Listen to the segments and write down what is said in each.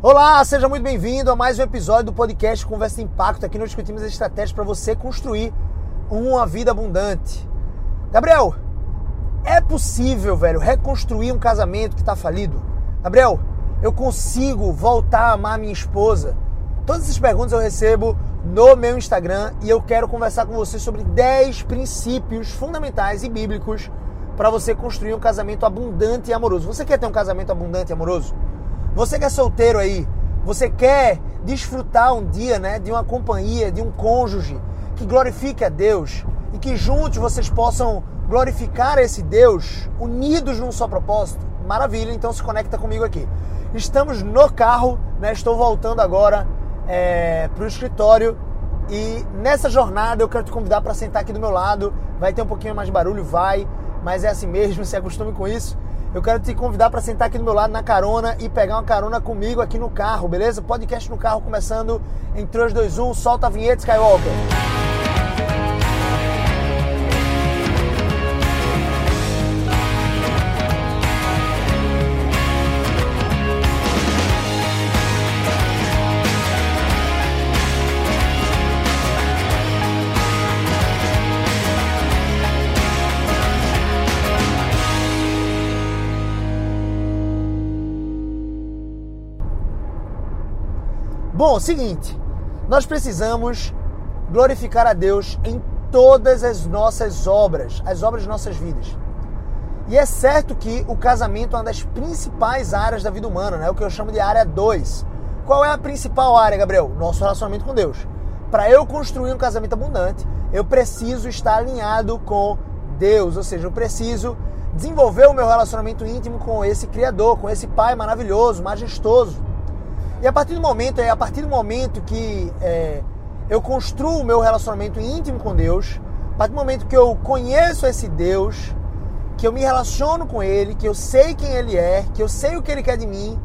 Olá, seja muito bem-vindo a mais um episódio do podcast Conversa Impacto. Aqui nós discutimos estratégias para você construir uma vida abundante. Gabriel, é possível, velho, reconstruir um casamento que está falido? Gabriel, eu consigo voltar a amar minha esposa? Todas essas perguntas eu recebo no meu Instagram e eu quero conversar com você sobre 10 princípios fundamentais e bíblicos para você construir um casamento abundante e amoroso. Você quer ter um casamento abundante e amoroso? Você que é solteiro aí, você quer desfrutar um dia, né, de uma companhia, de um cônjuge que glorifique a Deus e que juntos vocês possam glorificar esse Deus unidos num só propósito? Maravilha, então se conecta comigo aqui. Estamos no carro, né? Estou voltando agora é, para o escritório e nessa jornada eu quero te convidar para sentar aqui do meu lado. Vai ter um pouquinho mais de barulho, vai, mas é assim mesmo, se acostume com isso eu quero te convidar para sentar aqui do meu lado na carona e pegar uma carona comigo aqui no carro, beleza? Podcast no carro começando em 3, 2, 1, solta a vinheta Skywalker. Bom, seguinte, nós precisamos glorificar a Deus em todas as nossas obras, as obras de nossas vidas. E é certo que o casamento é uma das principais áreas da vida humana, né? o que eu chamo de área 2. Qual é a principal área, Gabriel? Nosso relacionamento com Deus. Para eu construir um casamento abundante, eu preciso estar alinhado com Deus, ou seja, eu preciso desenvolver o meu relacionamento íntimo com esse Criador, com esse Pai maravilhoso, majestoso. E a partir do momento, é a partir do momento que é, eu construo o meu relacionamento íntimo com Deus, a partir do momento que eu conheço esse Deus, que eu me relaciono com Ele, que eu sei quem Ele é, que eu sei o que Ele quer de mim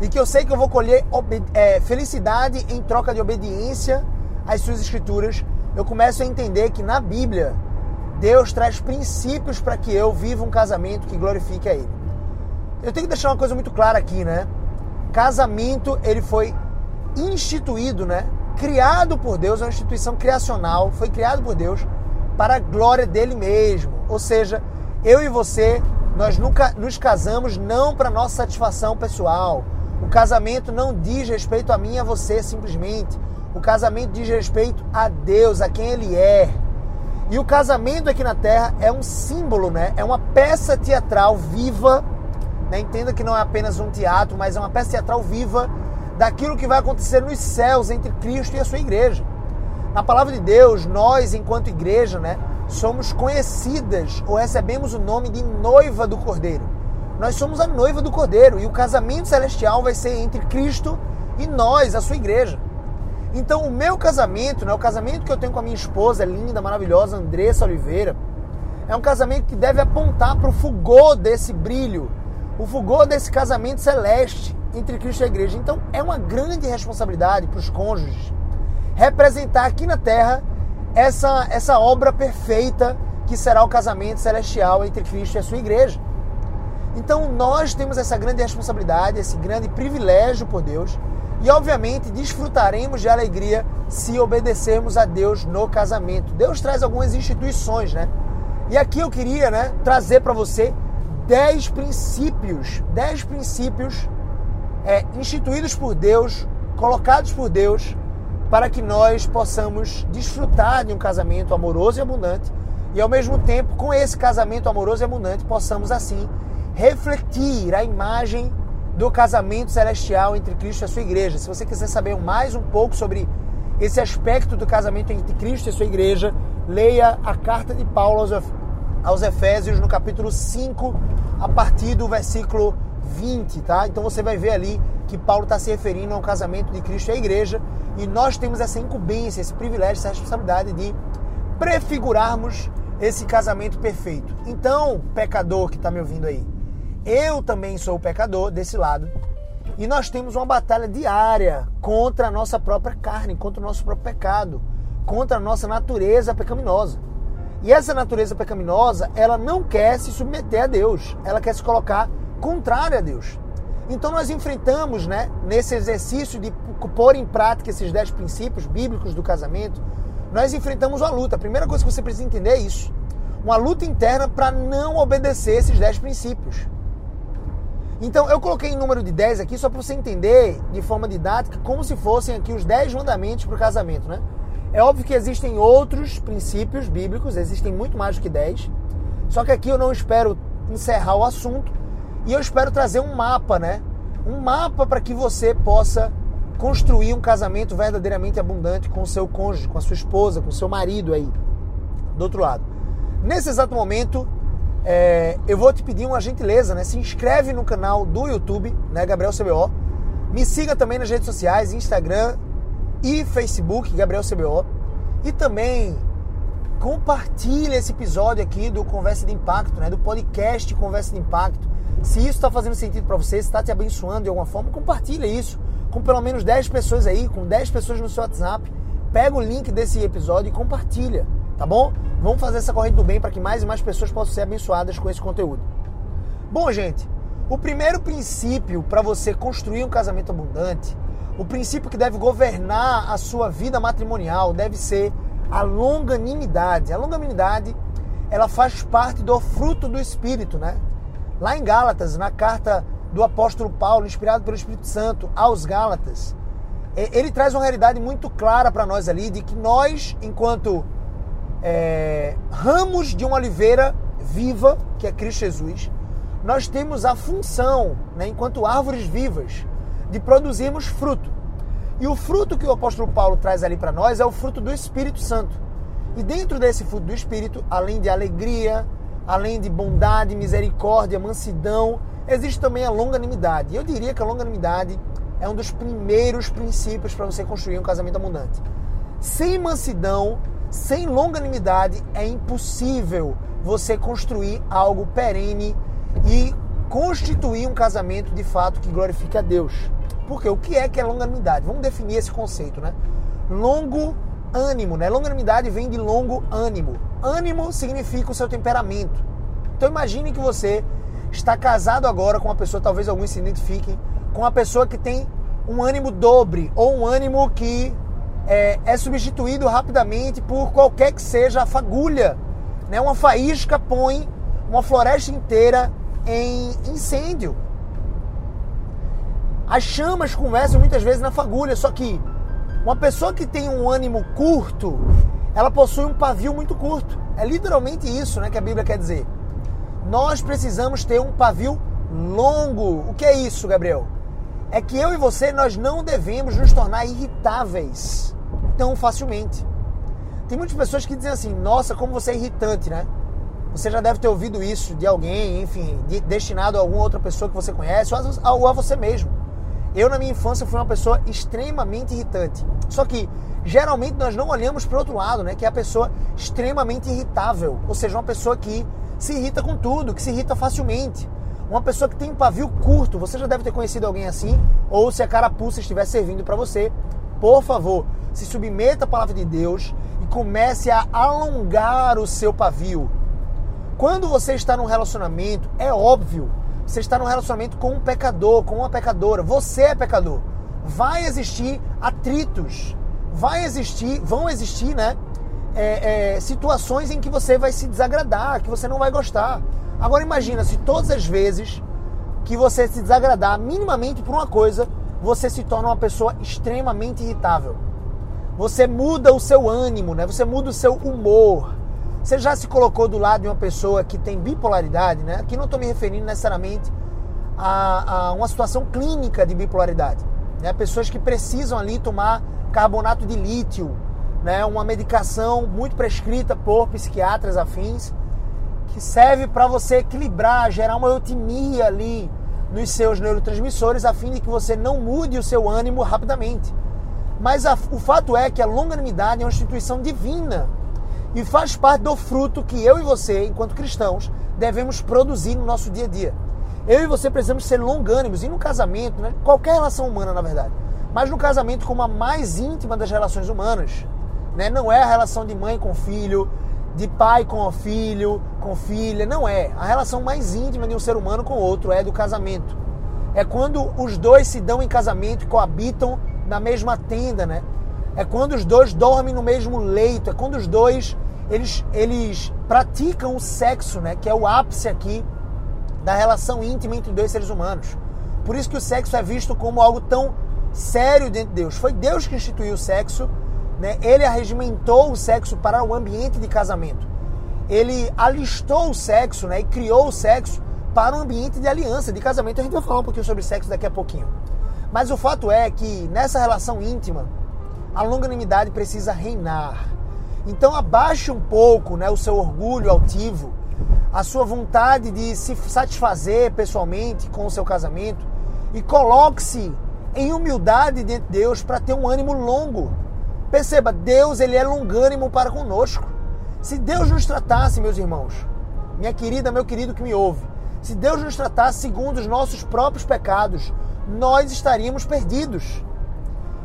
e que eu sei que eu vou colher é, felicidade em troca de obediência às Suas Escrituras, eu começo a entender que na Bíblia Deus traz princípios para que eu viva um casamento que glorifique a Ele. Eu tenho que deixar uma coisa muito clara aqui, né? Casamento, ele foi instituído, né? Criado por Deus, é uma instituição criacional, foi criado por Deus para a glória dele mesmo. Ou seja, eu e você, nós nunca nos casamos não para nossa satisfação pessoal. O casamento não diz respeito a mim e a você simplesmente. O casamento diz respeito a Deus, a quem ele é. E o casamento aqui na terra é um símbolo, né? É uma peça teatral viva né? Entenda que não é apenas um teatro, mas é uma peça teatral viva daquilo que vai acontecer nos céus entre Cristo e a sua igreja. Na palavra de Deus, nós, enquanto igreja, né, somos conhecidas ou recebemos o nome de noiva do Cordeiro. Nós somos a noiva do Cordeiro e o casamento celestial vai ser entre Cristo e nós, a sua igreja. Então, o meu casamento, né, o casamento que eu tenho com a minha esposa linda, maravilhosa, Andressa Oliveira, é um casamento que deve apontar para o fulgor desse brilho o fulgor desse casamento celeste entre Cristo e a igreja. Então é uma grande responsabilidade para os cônjuges representar aqui na terra essa, essa obra perfeita que será o casamento celestial entre Cristo e a sua igreja. Então nós temos essa grande responsabilidade, esse grande privilégio por Deus e obviamente desfrutaremos de alegria se obedecermos a Deus no casamento. Deus traz algumas instituições, né? E aqui eu queria, né, trazer para você dez princípios, dez princípios é, instituídos por Deus, colocados por Deus, para que nós possamos desfrutar de um casamento amoroso e abundante e ao mesmo tempo, com esse casamento amoroso e abundante, possamos assim refletir a imagem do casamento celestial entre Cristo e a sua igreja. Se você quiser saber mais um pouco sobre esse aspecto do casamento entre Cristo e a sua igreja, leia a carta de Paulo aos aos Efésios no capítulo 5, a partir do versículo 20, tá? Então você vai ver ali que Paulo está se referindo ao casamento de Cristo e a igreja, e nós temos essa incumbência, esse privilégio, essa responsabilidade de prefigurarmos esse casamento perfeito. Então, pecador que está me ouvindo aí, eu também sou pecador desse lado, e nós temos uma batalha diária contra a nossa própria carne, contra o nosso próprio pecado, contra a nossa natureza pecaminosa. E essa natureza pecaminosa, ela não quer se submeter a Deus, ela quer se colocar contrária a Deus. Então nós enfrentamos, né, nesse exercício de pôr em prática esses dez princípios bíblicos do casamento, nós enfrentamos uma luta. A primeira coisa que você precisa entender é isso. Uma luta interna para não obedecer esses dez princípios. Então eu coloquei em número de 10 aqui só para você entender de forma didática como se fossem aqui os 10 mandamentos para o casamento, né? É óbvio que existem outros princípios bíblicos, existem muito mais do que 10. Só que aqui eu não espero encerrar o assunto e eu espero trazer um mapa, né? Um mapa para que você possa construir um casamento verdadeiramente abundante com o seu cônjuge, com a sua esposa, com o seu marido aí do outro lado. Nesse exato momento, é, eu vou te pedir uma gentileza, né? Se inscreve no canal do YouTube, né, Gabriel CBO. Me siga também nas redes sociais, Instagram e Facebook, Gabriel CBO. E também compartilhe esse episódio aqui do Conversa de Impacto, né? Do podcast Conversa de Impacto. Se isso está fazendo sentido para você, se está te abençoando de alguma forma, compartilha isso com pelo menos 10 pessoas aí, com 10 pessoas no seu WhatsApp. Pega o link desse episódio e compartilha, tá bom? Vamos fazer essa corrente do bem para que mais e mais pessoas possam ser abençoadas com esse conteúdo. Bom, gente, o primeiro princípio para você construir um casamento abundante, o princípio que deve governar a sua vida matrimonial deve ser a longanimidade. A longanimidade, ela faz parte do fruto do espírito, né? Lá em Gálatas, na carta do apóstolo Paulo, inspirado pelo Espírito Santo aos Gálatas, ele traz uma realidade muito clara para nós ali de que nós, enquanto é, ramos de uma oliveira viva, que é Cristo Jesus, nós temos a função, né, enquanto árvores vivas, de produzirmos fruto. E o fruto que o apóstolo Paulo traz ali para nós é o fruto do Espírito Santo. E dentro desse fruto do Espírito, além de alegria, além de bondade, misericórdia, mansidão, existe também a longanimidade. E eu diria que a longanimidade é um dos primeiros princípios para você construir um casamento abundante. Sem mansidão, sem longanimidade, é impossível você construir algo perene e constituir um casamento de fato que glorifique a Deus. Porque o que é que é longanimidade? Vamos definir esse conceito, né? Longo ânimo, né? Longanimidade vem de longo ânimo. Ânimo significa o seu temperamento. Então imagine que você está casado agora com uma pessoa, talvez alguns se identifiquem, com uma pessoa que tem um ânimo dobre ou um ânimo que é, é substituído rapidamente por qualquer que seja a fagulha. Né? Uma faísca põe uma floresta inteira em incêndio. As chamas conversam muitas vezes na fagulha, só que uma pessoa que tem um ânimo curto, ela possui um pavio muito curto. É literalmente isso né, que a Bíblia quer dizer. Nós precisamos ter um pavio longo. O que é isso, Gabriel? É que eu e você, nós não devemos nos tornar irritáveis tão facilmente. Tem muitas pessoas que dizem assim, nossa, como você é irritante, né? Você já deve ter ouvido isso de alguém, enfim, de, destinado a alguma outra pessoa que você conhece, ou a, ou a você mesmo. Eu, na minha infância, fui uma pessoa extremamente irritante. Só que, geralmente, nós não olhamos para o outro lado, né? Que é a pessoa extremamente irritável. Ou seja, uma pessoa que se irrita com tudo, que se irrita facilmente. Uma pessoa que tem um pavio curto. Você já deve ter conhecido alguém assim. Ou se a carapuça estiver servindo para você, por favor, se submeta à palavra de Deus e comece a alongar o seu pavio. Quando você está num relacionamento, é óbvio você está num relacionamento com um pecador, com uma pecadora. Você é pecador. Vai existir atritos, vai existir, vão existir, né? É, é, situações em que você vai se desagradar, que você não vai gostar. Agora imagina se todas as vezes que você se desagradar minimamente por uma coisa, você se torna uma pessoa extremamente irritável. Você muda o seu ânimo, né? Você muda o seu humor. Você já se colocou do lado de uma pessoa que tem bipolaridade, né? Aqui não estou me referindo necessariamente a, a, uma situação clínica de bipolaridade. Né? Pessoas que precisam ali tomar carbonato de lítio, né? uma medicação muito prescrita por psiquiatras afins, que serve para você equilibrar, gerar uma eutimia ali nos seus neurotransmissores, a fim de que você não mude o seu ânimo rapidamente. Mas a, o fato é que a longanimidade é uma instituição divina e faz parte do fruto que eu e você, enquanto cristãos, devemos produzir no nosso dia a dia. Eu e você precisamos ser longânimos, e no casamento, né? qualquer relação humana, na verdade, mas no casamento como a mais íntima das relações humanas, né? não é a relação de mãe com filho, de pai com filho, com filha, não é. A relação mais íntima de um ser humano com o outro é do casamento. É quando os dois se dão em casamento e coabitam na mesma tenda, né? É quando os dois dormem no mesmo leito, é quando os dois eles, eles praticam o sexo, né? Que é o ápice aqui da relação íntima entre dois seres humanos. Por isso que o sexo é visto como algo tão sério dentro de Deus. Foi Deus que instituiu o sexo, né? Ele arregimentou o sexo para o ambiente de casamento. Ele alistou o sexo, né? E criou o sexo para um ambiente de aliança, de casamento. A gente vai falar um pouquinho sobre sexo daqui a pouquinho. Mas o fato é que nessa relação íntima, a longanimidade precisa reinar. Então abaixe um pouco né, o seu orgulho altivo, a sua vontade de se satisfazer pessoalmente com o seu casamento e coloque-se em humildade diante de Deus para ter um ânimo longo. Perceba, Deus ele é longânimo para conosco. Se Deus nos tratasse, meus irmãos, minha querida, meu querido que me ouve, se Deus nos tratasse segundo os nossos próprios pecados, nós estaríamos perdidos.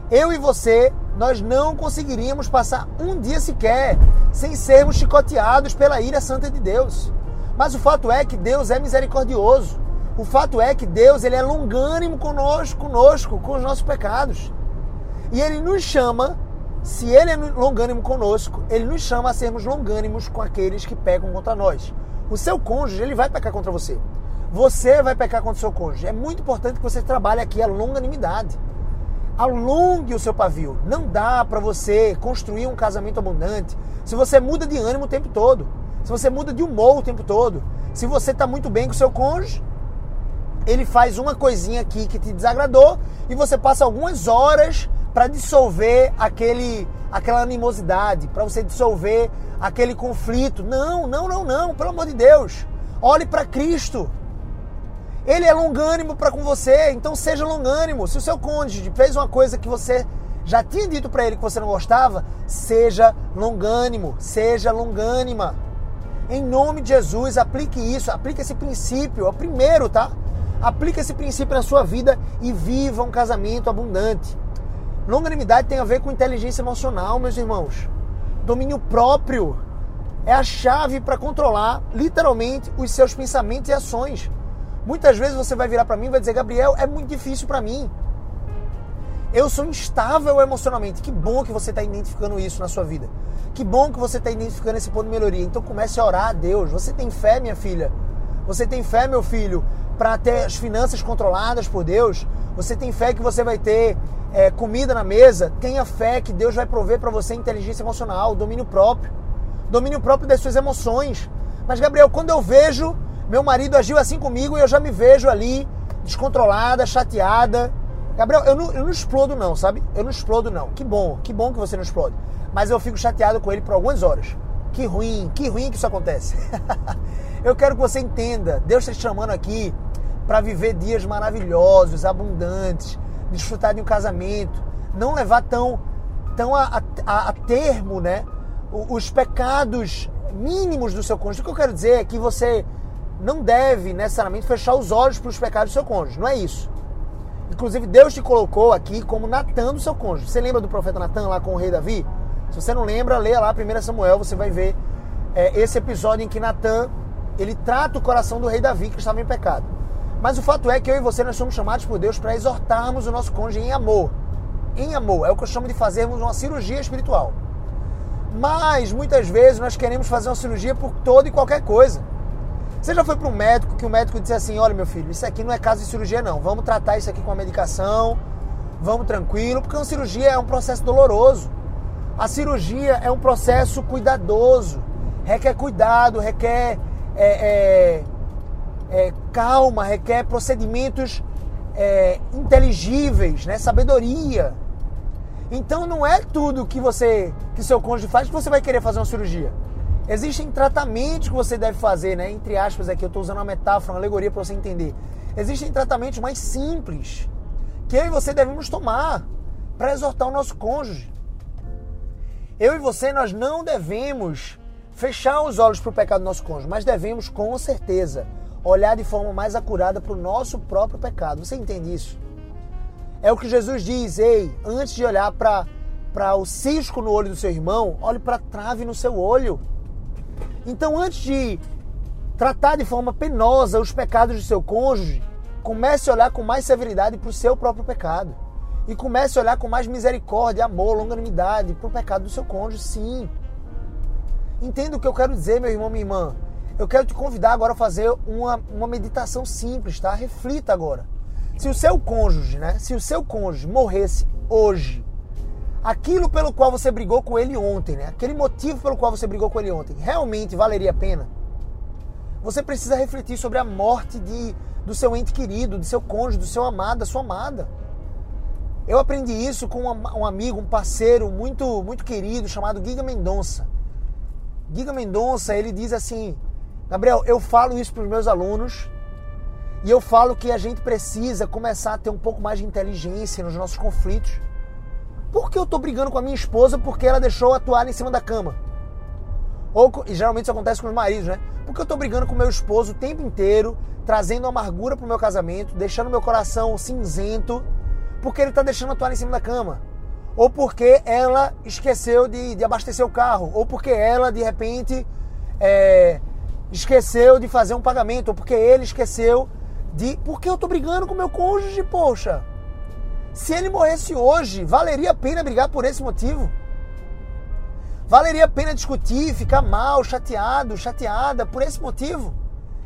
Eu e você, nós não conseguiríamos passar um dia sequer sem sermos chicoteados pela ira santa de Deus. Mas o fato é que Deus é misericordioso. O fato é que Deus ele é longânimo conosco, conosco, com os nossos pecados. E ele nos chama, se ele é longânimo conosco, ele nos chama a sermos longânimos com aqueles que pecam contra nós. O seu cônjuge, ele vai pecar contra você. Você vai pecar contra o seu cônjuge. É muito importante que você trabalhe aqui a longanimidade. Alongue o seu pavio. Não dá para você construir um casamento abundante se você muda de ânimo o tempo todo. Se você muda de humor o tempo todo. Se você está muito bem com seu cônjuge, ele faz uma coisinha aqui que te desagradou e você passa algumas horas para dissolver aquele, aquela animosidade, para você dissolver aquele conflito. Não, não, não, não, pelo amor de Deus. Olhe para Cristo. Ele é longânimo para com você, então seja longânimo. Se o seu cônjuge fez uma coisa que você já tinha dito para ele que você não gostava, seja longânimo, seja longânima. Em nome de Jesus, aplique isso, aplique esse princípio, é o primeiro, tá? Aplique esse princípio na sua vida e viva um casamento abundante. Longanimidade tem a ver com inteligência emocional, meus irmãos. Domínio próprio é a chave para controlar, literalmente, os seus pensamentos e ações. Muitas vezes você vai virar para mim e vai dizer: Gabriel, é muito difícil para mim. Eu sou instável emocionalmente. Que bom que você está identificando isso na sua vida. Que bom que você está identificando esse ponto de melhoria. Então comece a orar a Deus. Você tem fé, minha filha? Você tem fé, meu filho, para ter as finanças controladas por Deus? Você tem fé que você vai ter é, comida na mesa? Tenha fé que Deus vai prover para você inteligência emocional, domínio próprio. Domínio próprio das suas emoções. Mas, Gabriel, quando eu vejo meu marido agiu assim comigo e eu já me vejo ali, descontrolada, chateada. Gabriel, eu não, eu não explodo não, sabe? Eu não explodo não. Que bom, que bom que você não explode. Mas eu fico chateado com ele por algumas horas. Que ruim, que ruim que isso acontece. eu quero que você entenda, Deus está te chamando aqui para viver dias maravilhosos, abundantes, desfrutar de um casamento, não levar tão, tão a, a, a termo, né? Os pecados mínimos do seu cônjuge. O que eu quero dizer é que você não deve necessariamente fechar os olhos para os pecados do seu cônjuge. Não é isso. Inclusive, Deus te colocou aqui como Natan do seu cônjuge. Você lembra do profeta Natan lá com o rei Davi? Se você não lembra, leia lá 1 Samuel, você vai ver é, esse episódio em que Natan ele trata o coração do rei Davi que estava em pecado. Mas o fato é que eu e você nós somos chamados por Deus para exortarmos o nosso cônjuge em amor. Em amor. É o que eu chamo de fazermos uma cirurgia espiritual. Mas muitas vezes nós queremos fazer uma cirurgia por toda e qualquer coisa. Você já foi para um médico que o médico disse assim: olha, meu filho, isso aqui não é caso de cirurgia, não. Vamos tratar isso aqui com a medicação, vamos tranquilo, porque uma cirurgia é um processo doloroso. A cirurgia é um processo cuidadoso, requer cuidado, requer é, é, é, calma, requer procedimentos é, inteligíveis, né? sabedoria. Então não é tudo que você que seu cônjuge faz que você vai querer fazer uma cirurgia. Existem tratamentos que você deve fazer, né? Entre aspas aqui, eu estou usando uma metáfora, uma alegoria para você entender. Existem tratamentos mais simples que eu e você devemos tomar para exortar o nosso cônjuge. Eu e você, nós não devemos fechar os olhos para o pecado do nosso cônjuge, mas devemos, com certeza, olhar de forma mais acurada para o nosso próprio pecado. Você entende isso? É o que Jesus diz, ei, antes de olhar para o cisco no olho do seu irmão, olhe para a trave no seu olho. Então, antes de tratar de forma penosa os pecados do seu cônjuge, Comece a olhar com mais severidade para o seu próprio pecado. E comece a olhar com mais misericórdia, amor, longanimidade para o pecado do seu cônjuge, sim. Entenda o que eu quero dizer, meu irmão, minha irmã. Eu quero te convidar agora a fazer uma, uma meditação simples, tá? Reflita agora. Se o seu cônjuge, né? Se o seu cônjuge morresse hoje, aquilo pelo qual você brigou com ele ontem, né? Aquele motivo pelo qual você brigou com ele ontem, realmente valeria a pena? Você precisa refletir sobre a morte de, do seu ente querido, do seu cônjuge, do seu amado, da sua amada. Eu aprendi isso com um amigo, um parceiro muito, muito querido chamado Giga Mendonça. Giga Mendonça, ele diz assim: Gabriel, eu falo isso para os meus alunos e eu falo que a gente precisa começar a ter um pouco mais de inteligência nos nossos conflitos. Por que eu estou brigando com a minha esposa porque ela deixou a toalha em cima da cama? Ou, e geralmente isso acontece com os maridos, né? Porque eu estou brigando com meu esposo o tempo inteiro, trazendo amargura para o meu casamento, deixando meu coração cinzento porque ele está deixando a toalha em cima da cama. Ou porque ela esqueceu de, de abastecer o carro. Ou porque ela, de repente, é, esqueceu de fazer um pagamento. Ou porque ele esqueceu de. Porque eu estou brigando com meu cônjuge, poxa. Se ele morresse hoje, valeria a pena brigar por esse motivo? Valeria a pena discutir, ficar mal, chateado, chateada por esse motivo?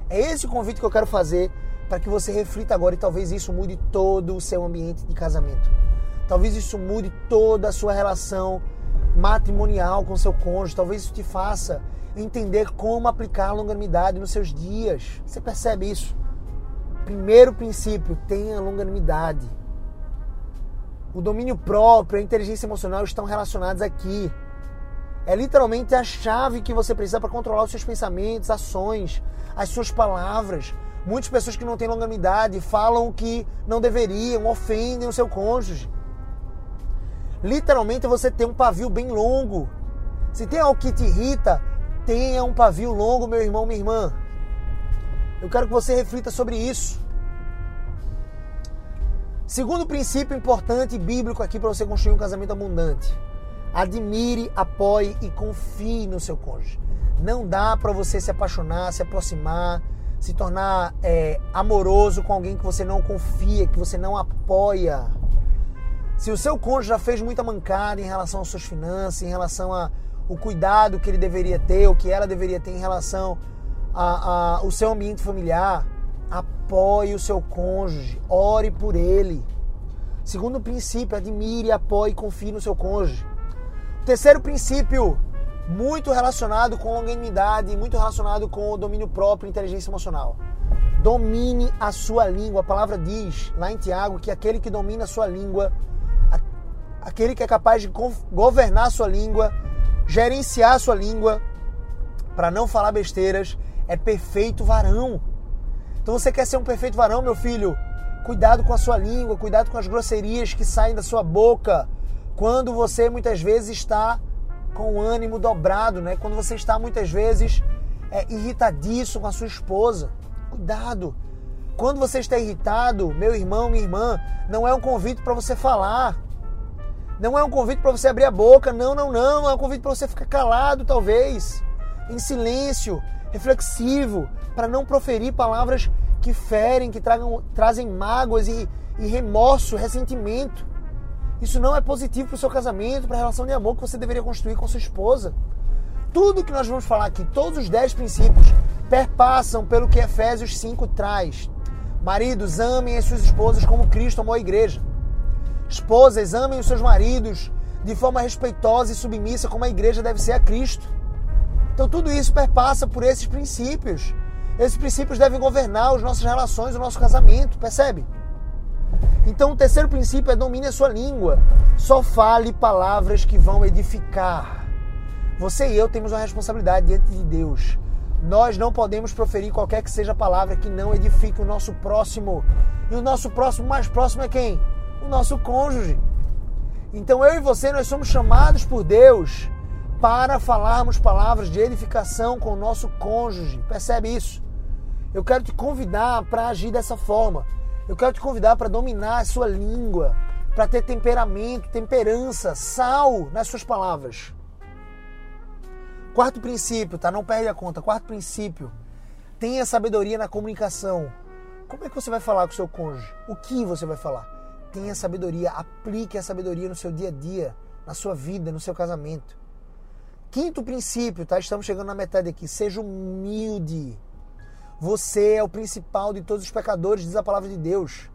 É esse o convite que eu quero fazer para que você reflita agora e talvez isso mude todo o seu ambiente de casamento. Talvez isso mude toda a sua relação matrimonial com seu cônjuge. Talvez isso te faça entender como aplicar a longanimidade nos seus dias. Você percebe isso? Primeiro princípio, tenha longanimidade. O domínio próprio, a inteligência emocional estão relacionados aqui. É literalmente a chave que você precisa para controlar os seus pensamentos, ações, as suas palavras, Muitas pessoas que não têm longanimidade falam que não deveriam, ofendem o seu cônjuge. Literalmente você tem um pavio bem longo. Se tem algo que te irrita, tenha um pavio longo, meu irmão, minha irmã. Eu quero que você reflita sobre isso. Segundo princípio importante bíblico aqui para você construir um casamento abundante. Admire, apoie e confie no seu cônjuge. Não dá para você se apaixonar, se aproximar, se tornar é, amoroso com alguém que você não confia, que você não apoia. Se o seu cônjuge já fez muita mancada em relação às suas finanças, em relação ao cuidado que ele deveria ter, o que ela deveria ter em relação ao seu ambiente familiar, apoie o seu cônjuge, ore por ele. Segundo princípio, admire, apoie e confie no seu cônjuge. terceiro princípio, muito relacionado com longanimidade, muito relacionado com o domínio próprio, inteligência emocional. Domine a sua língua. A palavra diz lá em Tiago que aquele que domina a sua língua, aquele que é capaz de governar a sua língua, gerenciar a sua língua, para não falar besteiras, é perfeito varão. Então você quer ser um perfeito varão, meu filho? Cuidado com a sua língua, cuidado com as grosserias que saem da sua boca quando você muitas vezes está com o ânimo dobrado, né? Quando você está muitas vezes é, irritadiço com a sua esposa. Cuidado. Quando você está irritado, meu irmão, minha irmã, não é um convite para você falar. Não é um convite para você abrir a boca. Não, não, não. É um convite para você ficar calado, talvez. Em silêncio, reflexivo, para não proferir palavras que ferem, que tragam, trazem mágoas e, e remorso, ressentimento. Isso não é positivo para o seu casamento, para a relação de amor que você deveria construir com sua esposa. Tudo que nós vamos falar aqui, todos os dez princípios, perpassam pelo que Efésios 5 traz. Maridos, amem as suas esposas como Cristo amou a igreja. Esposas, amem os seus maridos de forma respeitosa e submissa, como a igreja deve ser a Cristo. Então, tudo isso perpassa por esses princípios. Esses princípios devem governar as nossas relações, o nosso casamento, percebe? Então, o terceiro princípio é domine a sua língua. Só fale palavras que vão edificar. Você e eu temos uma responsabilidade diante de Deus. Nós não podemos proferir qualquer que seja palavra que não edifique o nosso próximo. E o nosso próximo mais próximo é quem? O nosso cônjuge. Então eu e você nós somos chamados por Deus para falarmos palavras de edificação com o nosso cônjuge. Percebe isso? Eu quero te convidar para agir dessa forma. Eu quero te convidar para dominar a sua língua, para ter temperamento, temperança, sal nas suas palavras. Quarto princípio, tá? Não perde a conta. Quarto princípio, tenha sabedoria na comunicação. Como é que você vai falar com o seu cônjuge? O que você vai falar? Tenha sabedoria, aplique a sabedoria no seu dia a dia, na sua vida, no seu casamento. Quinto princípio, tá? Estamos chegando na metade aqui. Seja humilde. Você é o principal de todos os pecadores, diz a palavra de Deus.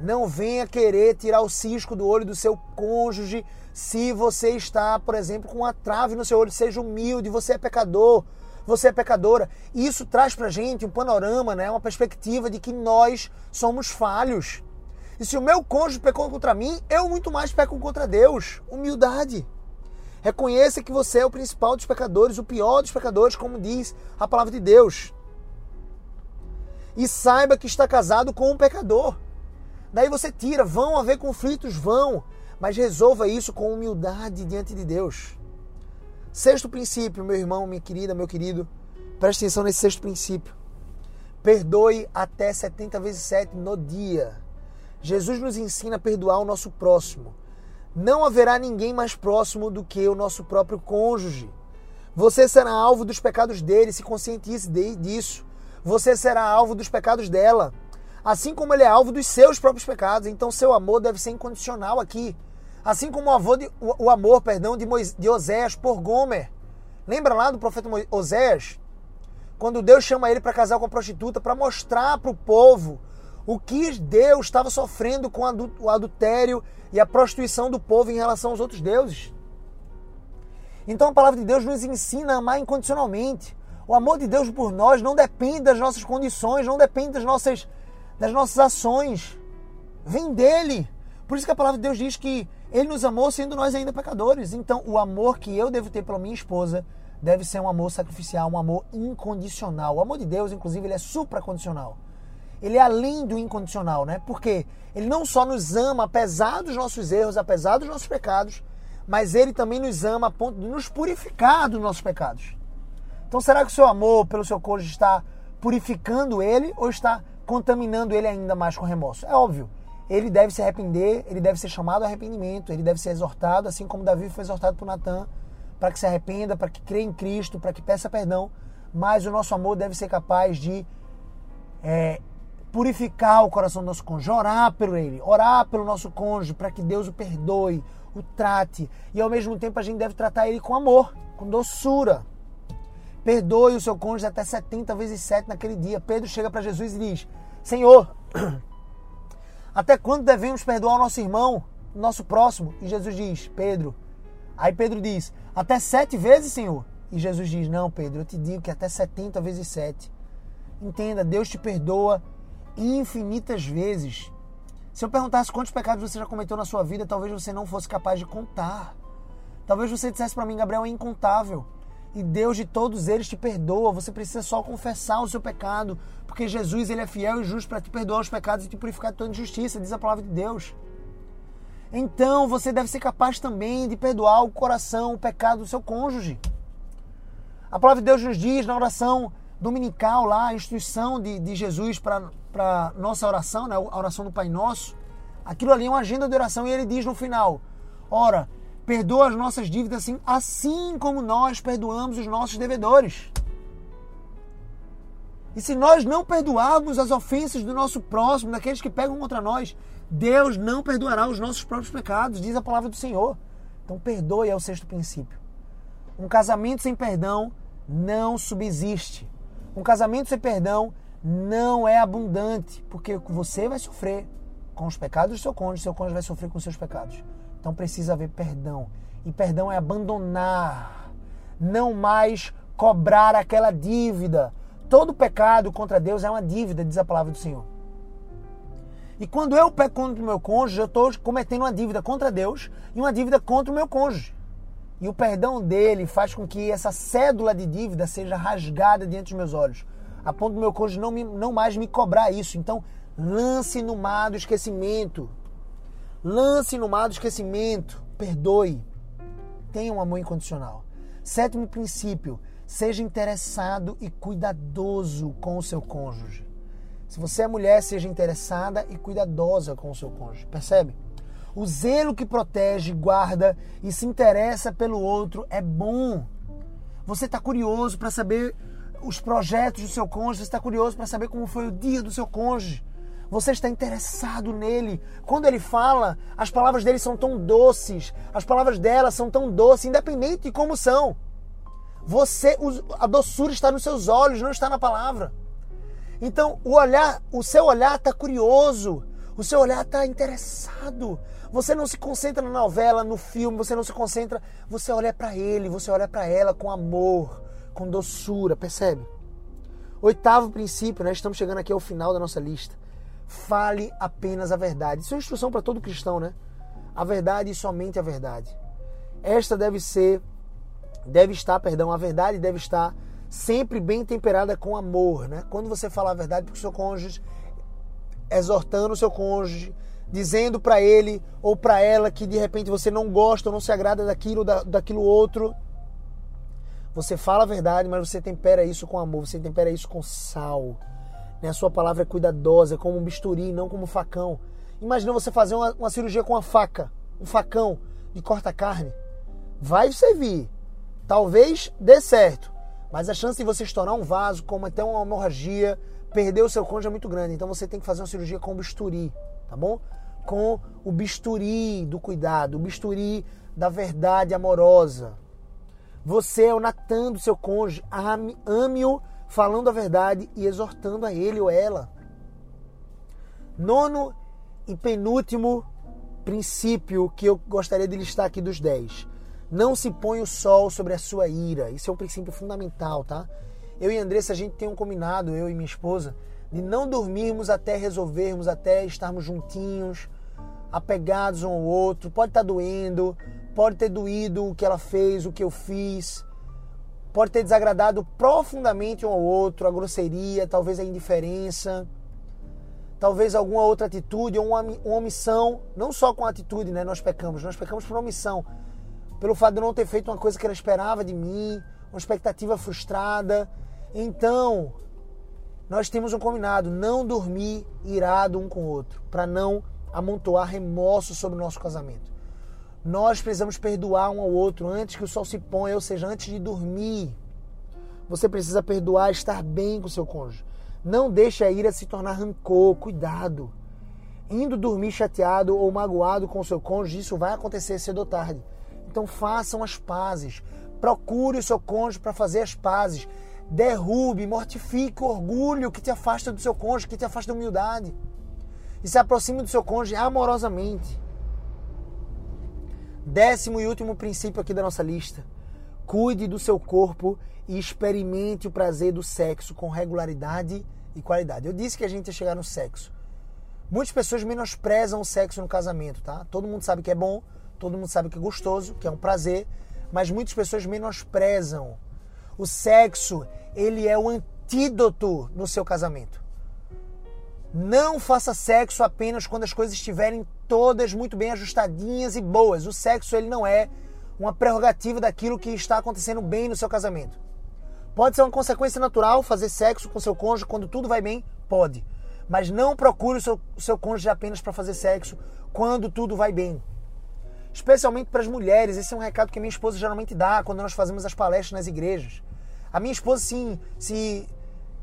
Não venha querer tirar o cisco do olho do seu cônjuge se você está, por exemplo, com uma trave no seu olho. Seja humilde, você é pecador, você é pecadora. Isso traz pra gente um panorama, né? uma perspectiva de que nós somos falhos. E se o meu cônjuge pecou contra mim, eu muito mais peco contra Deus. Humildade. Reconheça que você é o principal dos pecadores, o pior dos pecadores, como diz a palavra de Deus. E saiba que está casado com um pecador. Daí você tira, vão haver conflitos, vão, mas resolva isso com humildade diante de Deus. Sexto princípio, meu irmão, minha querida, meu querido, preste atenção nesse sexto princípio. Perdoe até 70 vezes 7 no dia. Jesus nos ensina a perdoar o nosso próximo não haverá ninguém mais próximo do que o nosso próprio cônjuge. Você será alvo dos pecados dele, se conscientize disso. Você será alvo dos pecados dela, assim como ele é alvo dos seus próprios pecados. Então, seu amor deve ser incondicional aqui. Assim como o, de, o, o amor perdão, de, Moisés, de Oséias por Gomer. Lembra lá do profeta Oséias? Quando Deus chama ele para casar com a prostituta, para mostrar para o povo o que Deus estava sofrendo com o adultério e a prostituição do povo em relação aos outros deuses. Então a palavra de Deus nos ensina a amar incondicionalmente. O amor de Deus por nós não depende das nossas condições, não depende das nossas, das nossas ações. Vem dele. Por isso que a palavra de Deus diz que ele nos amou sendo nós ainda pecadores. Então o amor que eu devo ter pela minha esposa deve ser um amor sacrificial, um amor incondicional. O amor de Deus, inclusive, ele é supracondicional ele é além do incondicional, né? Porque ele não só nos ama apesar dos nossos erros, apesar dos nossos pecados, mas ele também nos ama a ponto de nos purificar dos nossos pecados. Então, será que o seu amor pelo seu cônjuge está purificando ele ou está contaminando ele ainda mais com remorso? É óbvio. Ele deve se arrepender, ele deve ser chamado a arrependimento, ele deve ser exortado, assim como Davi foi exortado por Natan, para que se arrependa, para que crê em Cristo, para que peça perdão. Mas o nosso amor deve ser capaz de é, purificar o coração do nosso cônjuge, orar por ele, orar pelo nosso cônjuge para que Deus o perdoe, o trate. E ao mesmo tempo a gente deve tratar ele com amor, com doçura. Perdoe o seu cônjuge até 70 vezes 7 naquele dia. Pedro chega para Jesus e diz: Senhor, até quando devemos perdoar o nosso irmão, o nosso próximo? E Jesus diz: Pedro. Aí Pedro diz: Até sete vezes, Senhor? E Jesus diz: Não, Pedro, eu te digo que até 70 vezes 7. Entenda, Deus te perdoa infinitas vezes. Se eu perguntasse quantos pecados você já cometeu na sua vida, talvez você não fosse capaz de contar. Talvez você dissesse para mim, Gabriel, é incontável. E Deus de todos eles te perdoa. Você precisa só confessar o seu pecado, porque Jesus ele é fiel e justo para te perdoar os pecados e te purificar de toda injustiça, diz a palavra de Deus. Então você deve ser capaz também de perdoar o coração, o pecado do seu cônjuge. A palavra de Deus nos diz na oração dominical lá, a instituição de, de Jesus para nossa oração, né, a oração do Pai Nosso, aquilo ali é uma agenda de oração e ele diz no final: Ora, perdoa as nossas dívidas assim, assim como nós perdoamos os nossos devedores. E se nós não perdoarmos as ofensas do nosso próximo, daqueles que pegam contra nós, Deus não perdoará os nossos próprios pecados, diz a palavra do Senhor. Então, perdoe é o sexto princípio. Um casamento sem perdão não subsiste. Um casamento sem perdão não é abundante, porque você vai sofrer com os pecados do seu cônjuge, seu cônjuge vai sofrer com os seus pecados. Então precisa haver perdão. E perdão é abandonar, não mais cobrar aquela dívida. Todo pecado contra Deus é uma dívida, diz a palavra do Senhor. E quando eu peco contra o meu cônjuge, eu estou cometendo uma dívida contra Deus e uma dívida contra o meu cônjuge. E o perdão dele faz com que essa cédula de dívida seja rasgada diante dos meus olhos, a ponto do meu cônjuge não, me, não mais me cobrar isso. Então, lance no mar do esquecimento. Lance no mar do esquecimento. Perdoe. Tenha um amor incondicional. Sétimo princípio: seja interessado e cuidadoso com o seu cônjuge. Se você é mulher, seja interessada e cuidadosa com o seu cônjuge. Percebe? O zelo que protege, guarda e se interessa pelo outro é bom. Você está curioso para saber os projetos do seu cônjuge, você está curioso para saber como foi o dia do seu cônjuge. Você está interessado nele. Quando ele fala, as palavras dele são tão doces, as palavras dela são tão doces, independente de como são. Você, a doçura está nos seus olhos, não está na palavra. Então, o olhar, o seu olhar está curioso, o seu olhar está interessado. Você não se concentra na novela, no filme, você não se concentra, você olha para ele, você olha para ela com amor, com doçura, percebe? Oitavo princípio, nós estamos chegando aqui ao final da nossa lista. Fale apenas a verdade. Isso é uma instrução para todo cristão, né? A verdade e somente a verdade. Esta deve ser deve estar, perdão, a verdade deve estar sempre bem temperada com amor, né? Quando você fala a verdade para o seu cônjuge, exortando o seu cônjuge, dizendo para ele ou para ela que de repente você não gosta ou não se agrada daquilo da, daquilo outro, você fala a verdade, mas você tempera isso com amor, você tempera isso com sal. Né? A sua palavra é cuidadosa, é como um bisturi, não como um facão. Imagina você fazer uma, uma cirurgia com uma faca, um facão de corta-carne. Vai servir, Talvez dê certo, mas a chance de você estourar um vaso, como até uma hemorragia, perder o seu cônjuge é muito grande. Então você tem que fazer uma cirurgia com bisturi, tá bom? Com o bisturi do cuidado, o bisturi da verdade amorosa. Você é o Natan do seu cônjuge, ame-o falando a verdade e exortando a ele ou ela. Nono e penúltimo princípio que eu gostaria de listar aqui dos dez não se põe o sol sobre a sua ira. Isso é um princípio fundamental, tá? Eu e Andressa, a gente tem um combinado, eu e minha esposa, de não dormirmos até resolvermos, até estarmos juntinhos, apegados um ao outro. Pode estar tá doendo, pode ter doído o que ela fez, o que eu fiz, pode ter desagradado profundamente um ao outro, a grosseria, talvez a indiferença, talvez alguma outra atitude ou uma, uma omissão. Não só com a atitude, né? Nós pecamos, nós pecamos por omissão pelo fato de eu não ter feito uma coisa que ela esperava de mim, uma expectativa frustrada. Então, nós temos um combinado: não dormir irado um com o outro, para não amontoar remorso sobre o nosso casamento. Nós precisamos perdoar um ao outro antes que o sol se ponha, ou seja, antes de dormir. Você precisa perdoar, estar bem com seu cônjuge. Não deixe a ira se tornar rancor, cuidado. Indo dormir chateado ou magoado com seu cônjuge, isso vai acontecer cedo ou tarde. Então façam as pazes. Procure o seu cônjuge para fazer as pazes. Derrube, mortifique o orgulho que te afasta do seu cônjuge, que te afasta da humildade. E se aproxime do seu cônjuge amorosamente. Décimo e último princípio aqui da nossa lista. Cuide do seu corpo e experimente o prazer do sexo com regularidade e qualidade. Eu disse que a gente ia chegar no sexo. Muitas pessoas menosprezam o sexo no casamento, tá? Todo mundo sabe que é bom, Todo mundo sabe que é gostoso, que é um prazer, mas muitas pessoas menosprezam. O sexo, ele é o antídoto no seu casamento. Não faça sexo apenas quando as coisas estiverem todas muito bem ajustadinhas e boas. O sexo ele não é uma prerrogativa daquilo que está acontecendo bem no seu casamento. Pode ser uma consequência natural fazer sexo com seu cônjuge quando tudo vai bem? Pode. Mas não procure o seu, o seu cônjuge apenas para fazer sexo quando tudo vai bem especialmente para as mulheres. Esse é um recado que minha esposa geralmente dá quando nós fazemos as palestras nas igrejas. A minha esposa sim, se,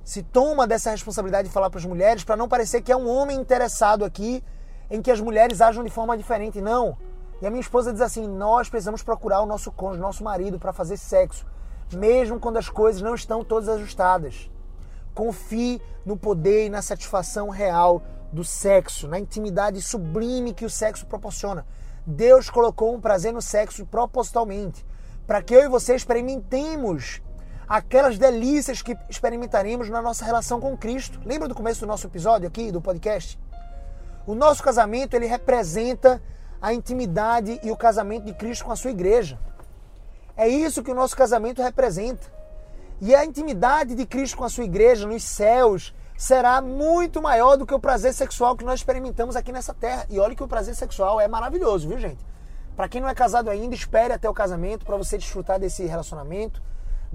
se toma dessa responsabilidade de falar para as mulheres para não parecer que é um homem interessado aqui em que as mulheres ajam de forma diferente. Não. E a minha esposa diz assim: nós precisamos procurar o nosso cônjuge, nosso marido, para fazer sexo, mesmo quando as coisas não estão todas ajustadas. Confie no poder e na satisfação real do sexo, na intimidade sublime que o sexo proporciona. Deus colocou um prazer no sexo propositalmente, para que eu e você experimentemos aquelas delícias que experimentaremos na nossa relação com Cristo. Lembra do começo do nosso episódio aqui do podcast? O nosso casamento, ele representa a intimidade e o casamento de Cristo com a sua igreja. É isso que o nosso casamento representa. E a intimidade de Cristo com a sua igreja nos céus será muito maior do que o prazer sexual que nós experimentamos aqui nessa terra. E olha que o prazer sexual é maravilhoso, viu, gente? Para quem não é casado ainda, espere até o casamento para você desfrutar desse relacionamento,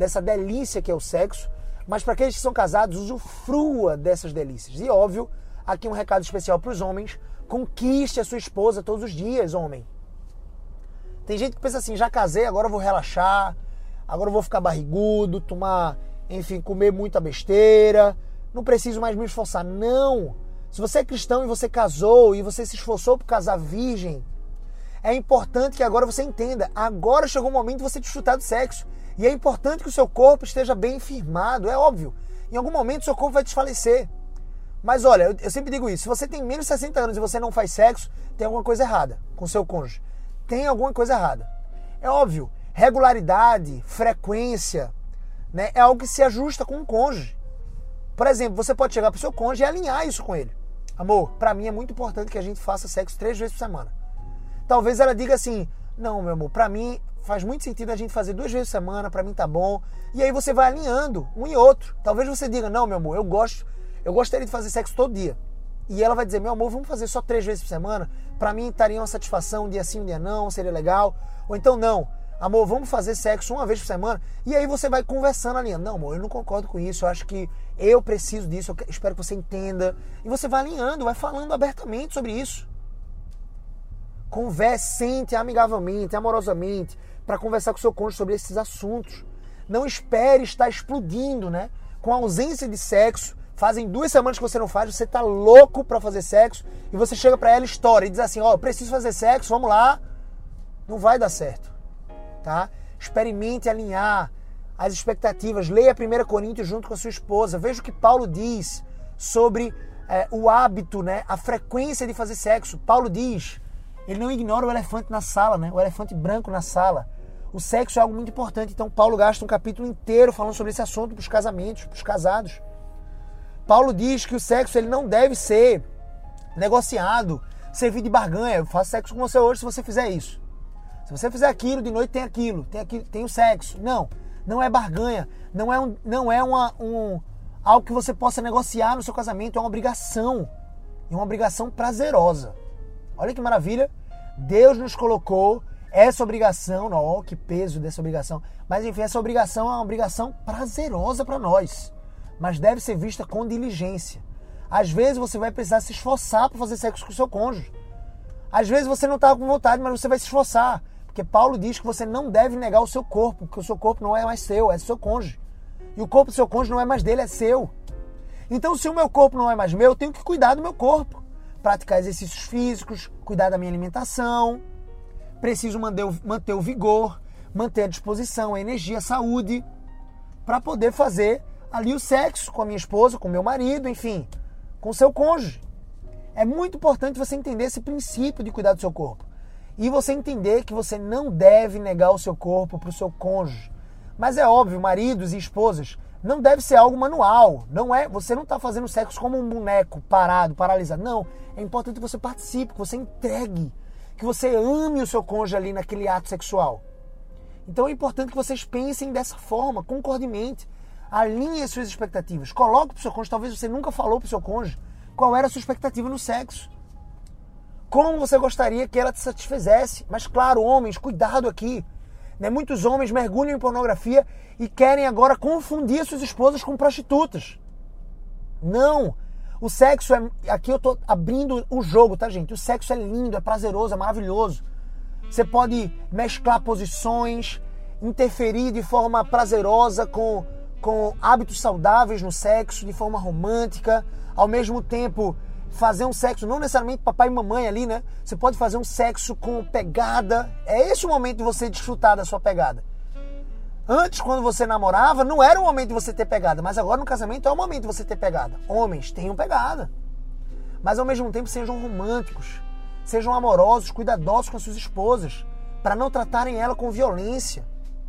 dessa delícia que é o sexo. Mas para aqueles que são casados, usufrua dessas delícias. E óbvio, aqui um recado especial para os homens: conquiste a sua esposa todos os dias, homem. Tem gente que pensa assim: já casei, agora vou relaxar, agora vou ficar barrigudo, tomar enfim, comer muita besteira, não preciso mais me esforçar. Não! Se você é cristão e você casou e você se esforçou por casar virgem, é importante que agora você entenda. Agora chegou o momento de você desfrutar do sexo. E é importante que o seu corpo esteja bem firmado, é óbvio. Em algum momento o seu corpo vai desfalecer. Mas olha, eu, sempre digo isso: se você tem menos de 60 anos e você não faz sexo, tem alguma coisa errada com seu cônjuge. Tem alguma coisa errada. É óbvio, regularidade, frequência, né, é algo que se ajusta com o cônjuge. Por exemplo, você pode chegar para o seu cônjuge e alinhar isso com ele. Amor, para mim é muito importante que a gente faça sexo três vezes por semana. Talvez ela diga assim: não, meu amor, para mim faz muito sentido a gente fazer duas vezes por semana, para mim tá bom. E aí você vai alinhando um e outro. Talvez você diga: não, meu amor, eu gosto, eu gostaria de fazer sexo todo dia. E ela vai dizer: meu amor, vamos fazer só três vezes por semana? Para mim estaria uma satisfação, um dia sim, um dia não, seria legal. Ou então, não, amor, vamos fazer sexo uma vez por semana. E aí você vai conversando alinhando. Não, amor, eu não concordo com isso. Eu acho que eu preciso disso. Eu espero que você entenda. E você vai alinhando, vai falando abertamente sobre isso. Converse, amigavelmente, amorosamente, para conversar com seu cônjuge sobre esses assuntos. Não espere estar explodindo, né? Com a ausência de sexo. Fazem duas semanas que você não faz, você tá louco para fazer sexo e você chega para ela história e diz assim: "Ó, oh, preciso fazer sexo, vamos lá". Não vai dar certo tá? Experimente alinhar as expectativas. Leia 1 Coríntios junto com a sua esposa. Veja o que Paulo diz sobre é, o hábito, né? a frequência de fazer sexo. Paulo diz, ele não ignora o elefante na sala, né? o elefante branco na sala. O sexo é algo muito importante, então Paulo gasta um capítulo inteiro falando sobre esse assunto para os casamentos, para os casados. Paulo diz que o sexo ele não deve ser negociado, servir de barganha. Eu faço sexo com você hoje se você fizer isso. Se você fizer aquilo, de noite tem aquilo, tem aquilo, tem o sexo. Não, não é barganha, não é, um, não é uma, um, algo que você possa negociar no seu casamento, é uma obrigação. E uma obrigação prazerosa. Olha que maravilha. Deus nos colocou essa obrigação, não, que peso dessa obrigação. Mas enfim, essa obrigação é uma obrigação prazerosa para nós, mas deve ser vista com diligência. Às vezes você vai precisar se esforçar para fazer sexo com o seu cônjuge. Às vezes você não está com vontade, mas você vai se esforçar. Porque Paulo diz que você não deve negar o seu corpo, porque o seu corpo não é mais seu, é seu cônjuge. E o corpo do seu cônjuge não é mais dele, é seu. Então, se o meu corpo não é mais meu, eu tenho que cuidar do meu corpo. Praticar exercícios físicos, cuidar da minha alimentação. Preciso manter o, manter o vigor, manter a disposição, a energia, a saúde, para poder fazer ali o sexo com a minha esposa, com o meu marido, enfim, com o seu cônjuge. É muito importante você entender esse princípio de cuidar do seu corpo. E você entender que você não deve negar o seu corpo para o seu cônjuge. Mas é óbvio, maridos e esposas, não deve ser algo manual. Não é, você não está fazendo sexo como um boneco parado, paralisado. Não, é importante que você participe, que você entregue, que você ame o seu cônjuge ali naquele ato sexual. Então é importante que vocês pensem dessa forma, concordemente. Alinhe as suas expectativas. Coloque para o seu cônjuge, talvez você nunca falou para o seu cônjuge qual era a sua expectativa no sexo como você gostaria que ela te satisfizesse. Mas claro, homens, cuidado aqui. Né? Muitos homens mergulham em pornografia e querem agora confundir suas esposas com prostitutas. Não! O sexo é. Aqui eu tô abrindo o jogo, tá, gente? O sexo é lindo, é prazeroso, é maravilhoso. Você pode mesclar posições, interferir de forma prazerosa com, com hábitos saudáveis no sexo, de forma romântica, ao mesmo tempo fazer um sexo, não necessariamente papai e mamãe ali, né? Você pode fazer um sexo com pegada. É esse o momento de você desfrutar da sua pegada. Antes, quando você namorava, não era o momento de você ter pegada, mas agora no casamento é o momento de você ter pegada. Homens, tenham pegada. Mas ao mesmo tempo sejam românticos, sejam amorosos, cuidadosos com as suas esposas, para não tratarem ela com violência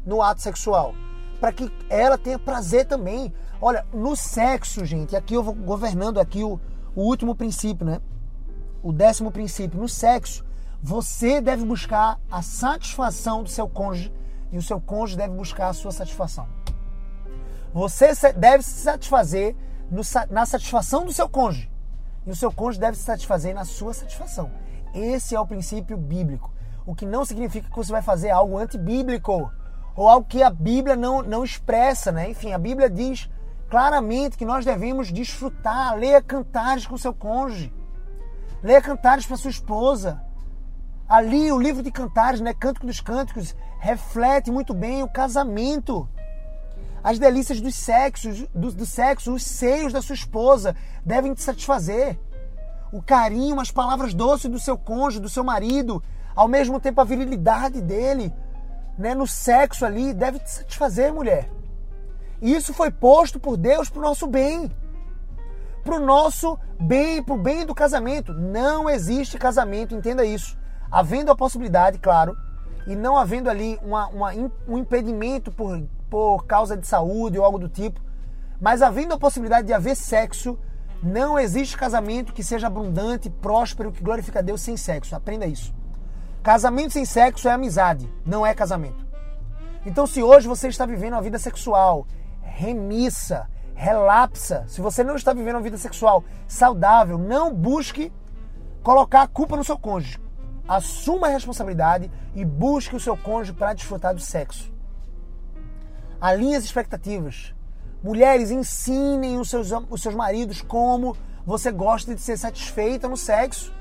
no ato sexual, para que ela tenha prazer também. Olha, no sexo, gente, aqui eu vou governando aqui o, o último princípio, né? O décimo princípio, no sexo, você deve buscar a satisfação do seu cônjuge e o seu cônjuge deve buscar a sua satisfação. Você deve se satisfazer no, na satisfação do seu cônjuge e o seu cônjuge deve se satisfazer na sua satisfação. Esse é o princípio bíblico. O que não significa que você vai fazer algo antibíblico ou algo que a Bíblia não, não expressa, né? Enfim, a Bíblia diz claramente que nós devemos desfrutar. Leia cantares com seu cônjuge. Leia cantares para sua esposa. Ali, o livro de cantares, né, Cântico dos Cânticos, reflete muito bem o casamento. As delícias dos sexos, do, do sexo, os seios da sua esposa devem te satisfazer. O carinho, as palavras doces do seu cônjuge, do seu marido, ao mesmo tempo a virilidade dele, né, no sexo ali, deve te satisfazer, mulher. Isso foi posto por Deus para o nosso bem. Para o nosso bem, para o bem do casamento. Não existe casamento, entenda isso. Havendo a possibilidade, claro, e não havendo ali uma, uma, um impedimento por, por causa de saúde ou algo do tipo, mas havendo a possibilidade de haver sexo, não existe casamento que seja abundante, próspero, que glorifica a Deus sem sexo. Aprenda isso. Casamento sem sexo é amizade, não é casamento. Então, se hoje você está vivendo uma vida sexual remissa, relapsa, se você não está vivendo uma vida sexual saudável, não busque colocar a culpa no seu cônjuge. Assuma a responsabilidade e busque o seu cônjuge para desfrutar do sexo. Alinhe as expectativas. Mulheres, ensinem os seus, os seus maridos como você gosta de ser satisfeita no sexo.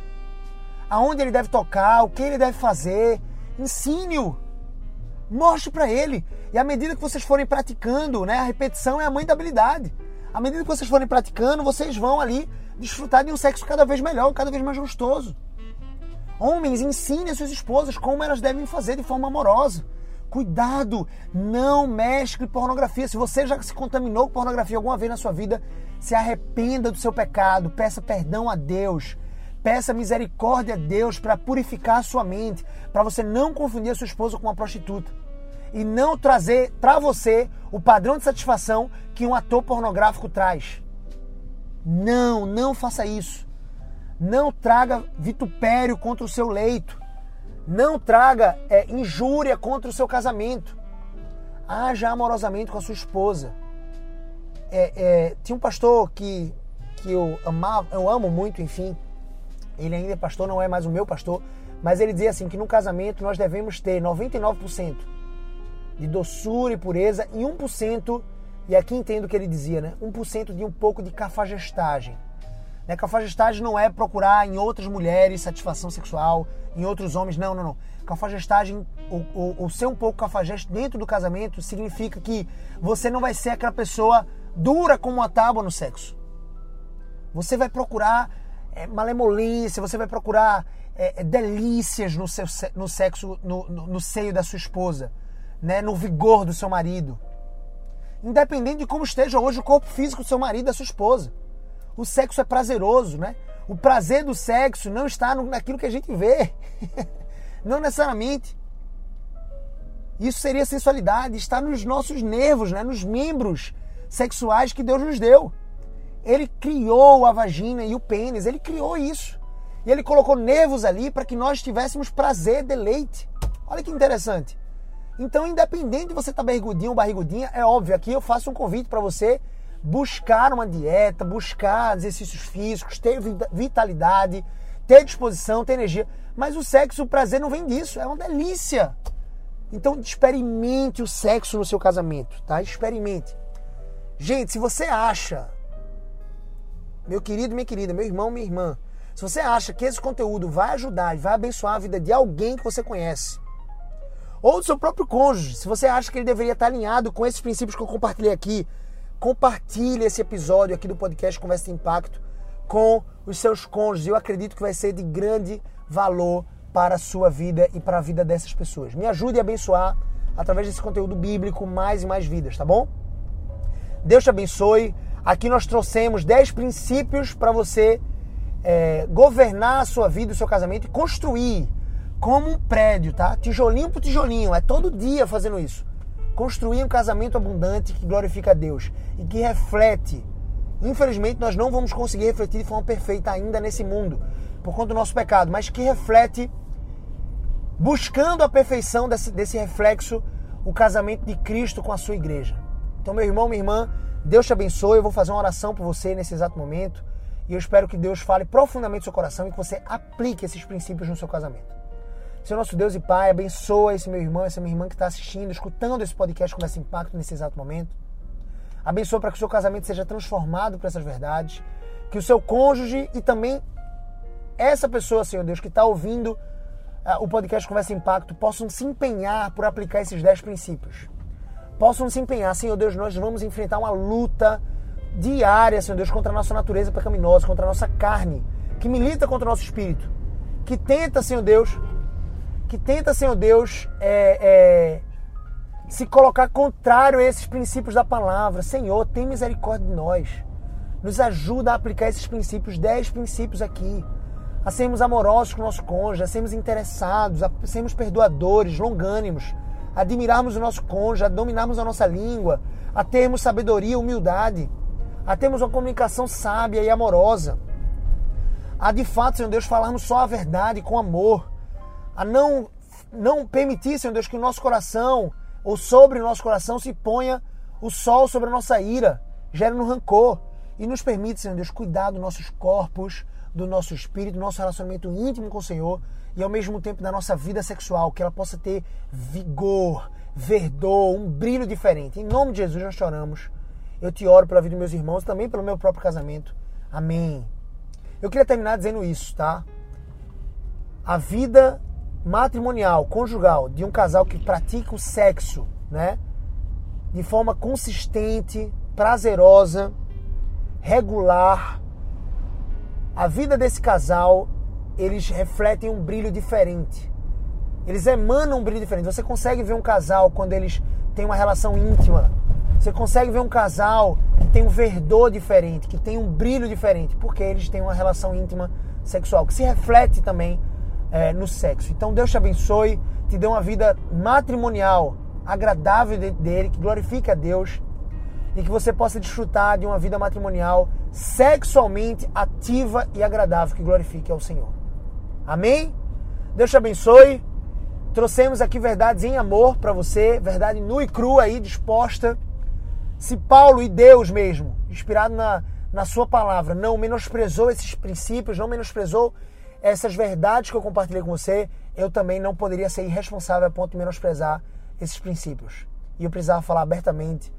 Aonde ele deve tocar, o que ele deve fazer. Ensine-o. Mostre para ele. E à medida que vocês forem praticando, né, a repetição é a mãe da habilidade. À medida que vocês forem praticando, vocês vão ali desfrutar de um sexo cada vez melhor, cada vez mais gostoso. Homens, ensinem as suas esposas como elas devem fazer de forma amorosa. Cuidado, não mescle pornografia. Se você já se contaminou com pornografia alguma vez na sua vida, se arrependa do seu pecado, peça perdão a Deus. Peça misericórdia a Deus para purificar a sua mente, para você não confundir a sua esposa com uma prostituta e não trazer para você o padrão de satisfação que um ator pornográfico traz. Não, não faça isso. Não traga vitupério contra o seu leito. Não traga é, injúria contra o seu casamento. Haja amorosamente com a sua esposa. É, é, tinha um pastor que, que eu amava, eu amo muito, enfim. Ele ainda é pastor, não é mais o meu pastor, mas ele dizia assim que no casamento nós devemos ter 99% de doçura e pureza e 1%, e aqui entendo o que ele dizia, né? 1% de um pouco de cafajestagem. Né? Cafajestagem não é procurar em outras mulheres satisfação sexual, em outros homens, não, não, não. Cafajestagem, o, o, o ser um pouco cafajeste dentro do casamento significa que você não vai ser aquela pessoa dura como uma tábua no sexo. Você vai procurar é, malemolência, você vai procurar é, delícias no, seu, no sexo, no, no, no seio da sua esposa né, no vigor do seu marido. Independente de como esteja hoje o corpo físico do seu marido, da sua esposa. O sexo é prazeroso, né? O prazer do sexo não está naquilo que a gente vê. não necessariamente. Isso seria sensualidade, está nos nossos nervos, né? nos membros sexuais que Deus nos deu. Ele criou a vagina e o pênis, ele criou isso. E ele colocou nervos ali para que nós tivéssemos prazer, deleite. Olha que interessante. Então, independente de você estar tá barrigudinho ou barrigudinha, é óbvio, aqui eu faço um convite para você buscar uma dieta, buscar exercícios físicos, ter vitalidade, ter disposição, ter energia. Mas o sexo, o prazer não vem disso, é uma delícia. Então, experimente o sexo no seu casamento, tá? Experimente. Gente, se você acha, meu querido, minha querida, meu irmão, minha irmã, se você acha que esse conteúdo vai ajudar e vai abençoar a vida de alguém que você conhece, ou do seu próprio cônjuge. Se você acha que ele deveria estar alinhado com esses princípios que eu compartilhei aqui, compartilhe esse episódio aqui do podcast Conversa de Impacto com os seus cônjuges. Eu acredito que vai ser de grande valor para a sua vida e para a vida dessas pessoas. Me ajude a abençoar através desse conteúdo bíblico mais e mais vidas, tá bom? Deus te abençoe. Aqui nós trouxemos 10 princípios para você é, governar a sua vida, o seu casamento e construir como um prédio, tá? Tijolinho por tijolinho, é todo dia fazendo isso. Construir um casamento abundante que glorifica a Deus e que reflete. Infelizmente, nós não vamos conseguir refletir de forma perfeita ainda nesse mundo, por conta do nosso pecado, mas que reflete, buscando a perfeição desse, desse reflexo, o casamento de Cristo com a sua igreja. Então, meu irmão, minha irmã, Deus te abençoe. Eu vou fazer uma oração por você nesse exato momento. E eu espero que Deus fale profundamente no seu coração e que você aplique esses princípios no seu casamento. Senhor nosso Deus e Pai, abençoa esse meu irmão, essa minha irmã que está assistindo, escutando esse podcast com esse impacto nesse exato momento. Abençoa para que o seu casamento seja transformado por essas verdades. Que o seu cônjuge e também essa pessoa, Senhor Deus, que está ouvindo uh, o podcast Conversa Impacto, possam se empenhar por aplicar esses dez princípios. possam se empenhar, Senhor Deus, nós vamos enfrentar uma luta diária, Senhor Deus, contra a nossa natureza pecaminosa, contra a nossa carne, que milita contra o nosso espírito, que tenta, Senhor Deus, que tenta, Senhor Deus, é, é, se colocar contrário a esses princípios da palavra. Senhor, tem misericórdia de nós. Nos ajuda a aplicar esses princípios, dez princípios aqui. A sermos amorosos com o nosso cônjuge, a sermos interessados, a sermos perdoadores, longânimos, a admirarmos o nosso cônjuge, a dominarmos a nossa língua, a termos sabedoria, humildade, a termos uma comunicação sábia e amorosa, a de fato, Senhor Deus, falarmos só a verdade com amor, a não, não permitir, Senhor Deus, que o nosso coração ou sobre o nosso coração se ponha o sol sobre a nossa ira, gere no rancor e nos permite, Senhor Deus, cuidar dos nossos corpos, do nosso espírito, do nosso relacionamento íntimo com o Senhor e ao mesmo tempo da nossa vida sexual, que ela possa ter vigor, verdor, um brilho diferente. Em nome de Jesus nós choramos. Eu te oro pela vida dos meus irmãos, também pelo meu próprio casamento. Amém. Eu queria terminar dizendo isso, tá? A vida matrimonial, conjugal, de um casal que pratica o sexo, né? De forma consistente, prazerosa, regular. A vida desse casal, eles refletem um brilho diferente. Eles emanam um brilho diferente. Você consegue ver um casal quando eles têm uma relação íntima. Você consegue ver um casal que tem um verdor diferente, que tem um brilho diferente, porque eles têm uma relação íntima sexual, que se reflete também é, no sexo. Então Deus te abençoe, te dê uma vida matrimonial agradável dele, que glorifique a Deus e que você possa desfrutar de uma vida matrimonial sexualmente ativa e agradável, que glorifique ao Senhor. Amém? Deus te abençoe. Trouxemos aqui verdades em amor para você, verdade nua e crua aí, disposta. Se Paulo e Deus mesmo, inspirado na, na sua palavra, não menosprezou esses princípios, não menosprezou essas verdades que eu compartilhei com você, eu também não poderia ser irresponsável a ponto de menosprezar esses princípios. E eu precisava falar abertamente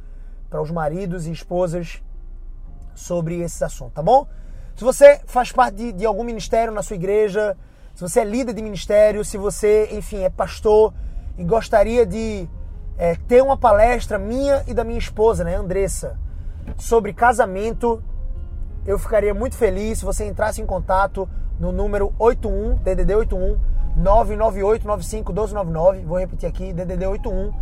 para os maridos e esposas sobre esses assuntos, tá bom? Se você faz parte de, de algum ministério na sua igreja, se você é líder de ministério, se você, enfim, é pastor e gostaria de é, ter uma palestra minha e da minha esposa, né, Andressa, sobre casamento, eu ficaria muito feliz se você entrasse em contato no número 81, DDD 81 998951299. Vou repetir aqui, DDD 81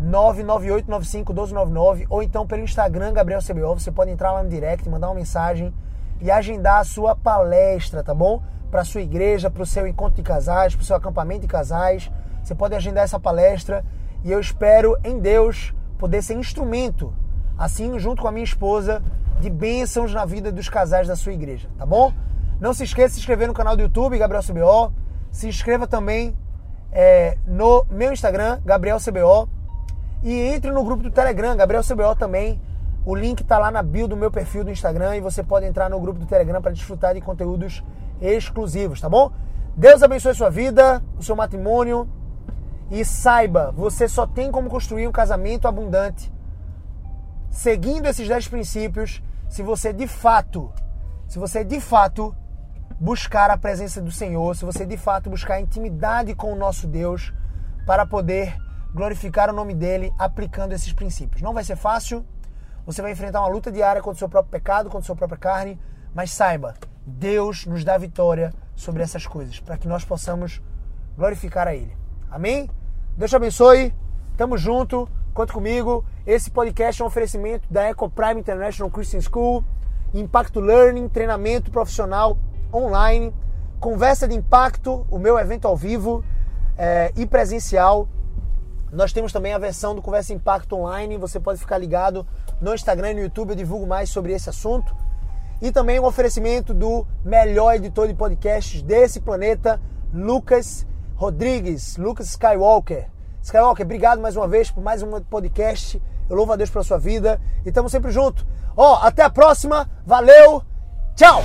998951299 ou então pelo Instagram Gabriel CBO, você pode entrar lá no direct, mandar uma mensagem e agendar a sua palestra, tá bom? Para sua igreja, para o seu encontro de casais, para o seu acampamento de casais. Você pode agendar essa palestra e eu espero em Deus poder ser instrumento, assim junto com a minha esposa, de bênçãos na vida dos casais da sua igreja, tá bom? Não se esqueça de se inscrever no canal do YouTube, Gabriel CBO. Se inscreva também é, no meu Instagram, Gabriel CBO. E entre no grupo do Telegram, Gabriel CBO também. O link está lá na bio do meu perfil do Instagram e você pode entrar no grupo do Telegram para desfrutar de conteúdos exclusivos, tá bom? Deus abençoe sua vida, o seu matrimônio e saiba, você só tem como construir um casamento abundante seguindo esses 10 princípios se você de fato, se você de fato buscar a presença do Senhor, se você de fato buscar intimidade com o nosso Deus para poder glorificar o nome dele aplicando esses princípios. Não vai ser fácil, você vai enfrentar uma luta diária contra o seu próprio pecado, contra a sua própria carne, mas saiba, Deus nos dá vitória sobre essas coisas, para que nós possamos glorificar a Ele. Amém? Deus te abençoe, tamo junto, conta comigo. Esse podcast é um oferecimento da Eco Prime International Christian School, Impacto Learning, treinamento profissional online, conversa de impacto, o meu evento ao vivo é, e presencial. Nós temos também a versão do Conversa Impacto Online. Você pode ficar ligado no Instagram e no YouTube. Eu divulgo mais sobre esse assunto. E também o um oferecimento do melhor editor de podcasts desse planeta, Lucas Rodrigues, Lucas Skywalker. Skywalker, obrigado mais uma vez por mais um podcast. Eu louvo a Deus pela sua vida e estamos sempre juntos. Ó, até a próxima. Valeu. Tchau.